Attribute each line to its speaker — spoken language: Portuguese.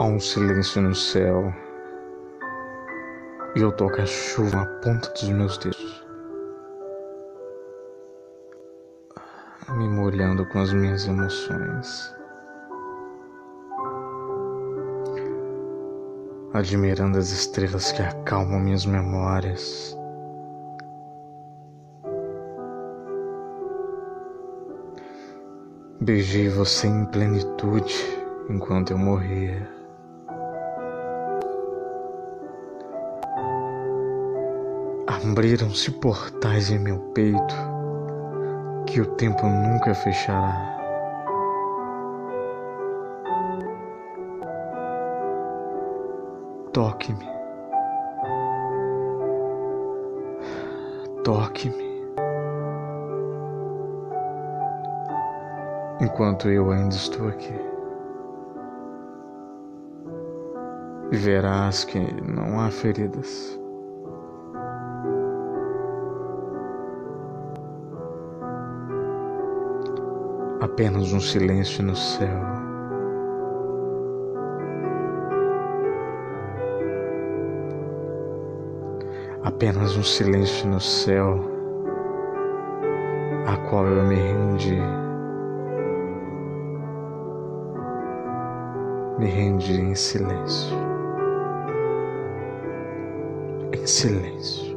Speaker 1: Há um silêncio no céu e eu toco a chuva na ponta dos meus dedos, me molhando com as minhas emoções, admirando as estrelas que acalmam minhas memórias. Beijei você em plenitude enquanto eu morria. Abriram-se portais em meu peito que o tempo nunca fechará. Toque-me, toque-me. Enquanto eu ainda estou aqui. E verás que não há feridas. Apenas um silêncio no céu. Apenas um silêncio no céu, a qual eu me rendi. Me rendi em silêncio. Em silêncio.